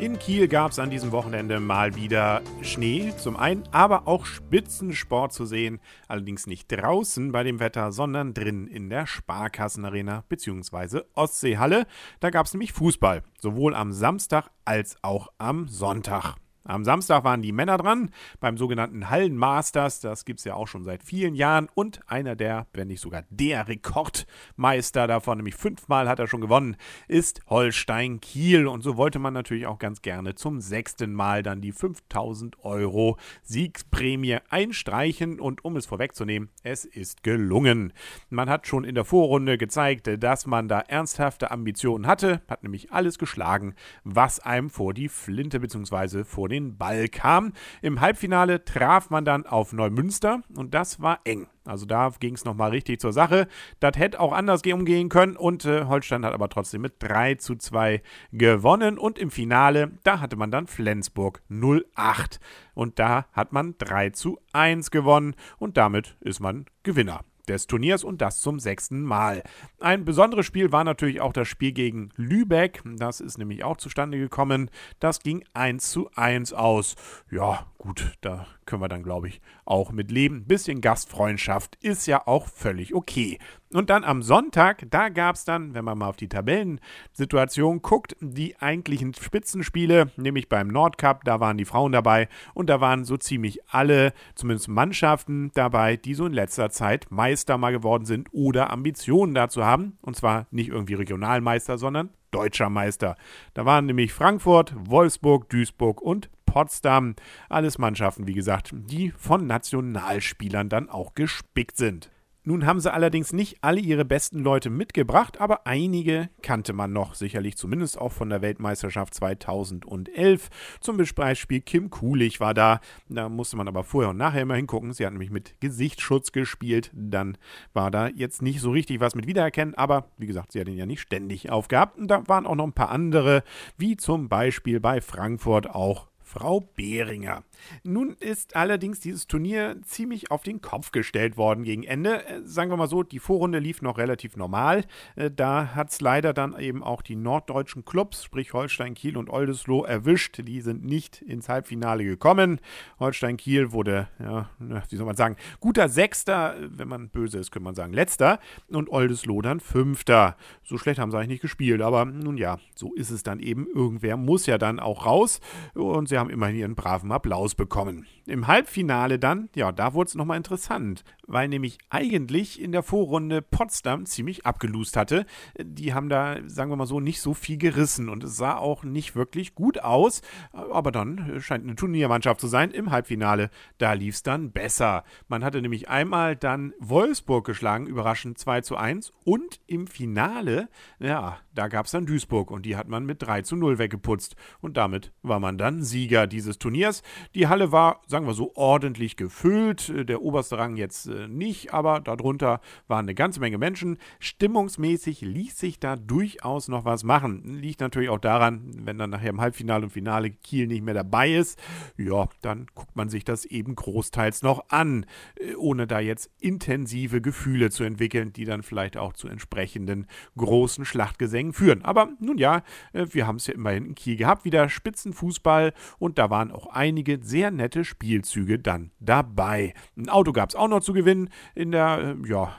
In Kiel gab es an diesem Wochenende mal wieder Schnee zum einen, aber auch Spitzensport zu sehen. Allerdings nicht draußen bei dem Wetter, sondern drin in der Sparkassenarena bzw. Ostseehalle. Da gab es nämlich Fußball, sowohl am Samstag als auch am Sonntag. Am Samstag waren die Männer dran beim sogenannten Hallenmasters. Das gibt es ja auch schon seit vielen Jahren. Und einer der, wenn nicht sogar der Rekordmeister davon, nämlich fünfmal hat er schon gewonnen, ist Holstein Kiel. Und so wollte man natürlich auch ganz gerne zum sechsten Mal dann die 5000 Euro Siegsprämie einstreichen. Und um es vorwegzunehmen, es ist gelungen. Man hat schon in der Vorrunde gezeigt, dass man da ernsthafte Ambitionen hatte, hat nämlich alles geschlagen, was einem vor die Flinte bzw. vor den Ball kam. Im Halbfinale traf man dann auf Neumünster und das war eng. Also da ging es nochmal richtig zur Sache. Das hätte auch anders umgehen können und äh, Holstein hat aber trotzdem mit 3 zu 2 gewonnen. Und im Finale, da hatte man dann Flensburg 08. Und da hat man 3 zu 1 gewonnen und damit ist man Gewinner des Turniers und das zum sechsten Mal. Ein besonderes Spiel war natürlich auch das Spiel gegen Lübeck. Das ist nämlich auch zustande gekommen. Das ging 1 zu 1 aus. Ja, gut, da können wir dann, glaube ich, auch mit leben. Bisschen Gastfreundschaft ist ja auch völlig okay. Und dann am Sonntag, da gab es dann, wenn man mal auf die Tabellensituation guckt, die eigentlichen Spitzenspiele, nämlich beim Nordcup, da waren die Frauen dabei und da waren so ziemlich alle, zumindest Mannschaften dabei, die so in letzter Zeit Meister mal geworden sind oder Ambitionen dazu haben. Und zwar nicht irgendwie Regionalmeister, sondern deutscher Meister. Da waren nämlich Frankfurt, Wolfsburg, Duisburg und Potsdam. Alles Mannschaften, wie gesagt, die von Nationalspielern dann auch gespickt sind. Nun haben sie allerdings nicht alle ihre besten Leute mitgebracht, aber einige kannte man noch, sicherlich zumindest auch von der Weltmeisterschaft 2011. Zum Beispiel Kim Kulich war da, da musste man aber vorher und nachher immer hingucken. Sie hat nämlich mit Gesichtsschutz gespielt, dann war da jetzt nicht so richtig was mit Wiedererkennen, aber wie gesagt, sie hat ihn ja nicht ständig aufgehabt. Und da waren auch noch ein paar andere, wie zum Beispiel bei Frankfurt auch Frau Behringer. Nun ist allerdings dieses Turnier ziemlich auf den Kopf gestellt worden gegen Ende. Äh, sagen wir mal so, die Vorrunde lief noch relativ normal. Äh, da hat es leider dann eben auch die norddeutschen Clubs, sprich Holstein Kiel und Oldesloe, erwischt. Die sind nicht ins Halbfinale gekommen. Holstein Kiel wurde, ja, wie soll man sagen, guter Sechster, wenn man böse ist, könnte man sagen Letzter. Und Oldesloe dann Fünfter. So schlecht haben sie eigentlich nicht gespielt, aber nun ja, so ist es dann eben. Irgendwer muss ja dann auch raus. Und sie haben immerhin ihren braven Applaus bekommen. Im Halbfinale dann, ja, da wurde es nochmal interessant, weil nämlich eigentlich in der Vorrunde Potsdam ziemlich abgelust hatte. Die haben da, sagen wir mal so, nicht so viel gerissen und es sah auch nicht wirklich gut aus. Aber dann scheint eine Turniermannschaft zu sein. Im Halbfinale, da lief es dann besser. Man hatte nämlich einmal dann Wolfsburg geschlagen, überraschend 2 zu 1. Und im Finale, ja, da gab es dann Duisburg und die hat man mit 3 zu 0 weggeputzt. Und damit war man dann Sieger dieses Turniers. Die Halle war, sagen wir so, ordentlich gefüllt. Der oberste Rang jetzt äh, nicht, aber darunter waren eine ganze Menge Menschen. Stimmungsmäßig ließ sich da durchaus noch was machen. Liegt natürlich auch daran, wenn dann nachher im Halbfinale und Finale Kiel nicht mehr dabei ist, ja, dann guckt man sich das eben großteils noch an, äh, ohne da jetzt intensive Gefühle zu entwickeln, die dann vielleicht auch zu entsprechenden großen Schlachtgesängen Dingen führen. Aber nun ja, äh, wir haben es ja immerhin in Kiel gehabt, wieder Spitzenfußball und da waren auch einige sehr nette Spielzüge dann dabei. Ein Auto gab es auch noch zu gewinnen in der äh, ja,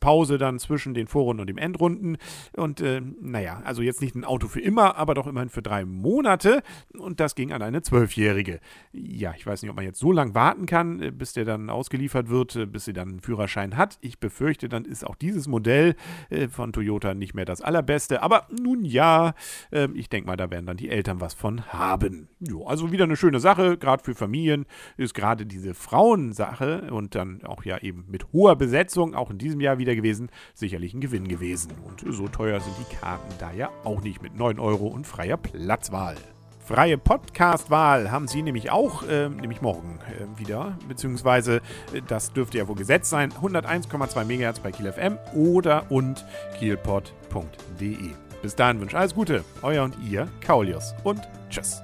Pause dann zwischen den Vorrunden und den Endrunden. Und äh, naja, also jetzt nicht ein Auto für immer, aber doch immerhin für drei Monate. Und das ging an eine Zwölfjährige. Ja, ich weiß nicht, ob man jetzt so lange warten kann, äh, bis der dann ausgeliefert wird, bis sie dann einen Führerschein hat. Ich befürchte, dann ist auch dieses Modell von Toyota nicht mehr das allerbeste. Aber nun ja, äh, ich denke mal, da werden dann die Eltern was von haben. Jo, also wieder eine schöne Sache, gerade für Familien ist gerade diese Frauensache und dann auch ja eben mit hoher Besetzung, auch in diesem Jahr wieder gewesen, sicherlich ein Gewinn gewesen. Und so teuer sind die Karten da ja auch nicht mit 9 Euro und freier Platzwahl. Freie Podcast-Wahl haben Sie nämlich auch, äh, nämlich morgen äh, wieder, beziehungsweise äh, das dürfte ja wohl gesetzt sein, 101,2 MHz bei Kiel FM oder und kielpod.de. Bis dahin wünsche alles Gute, euer und ihr, Kaulius und tschüss.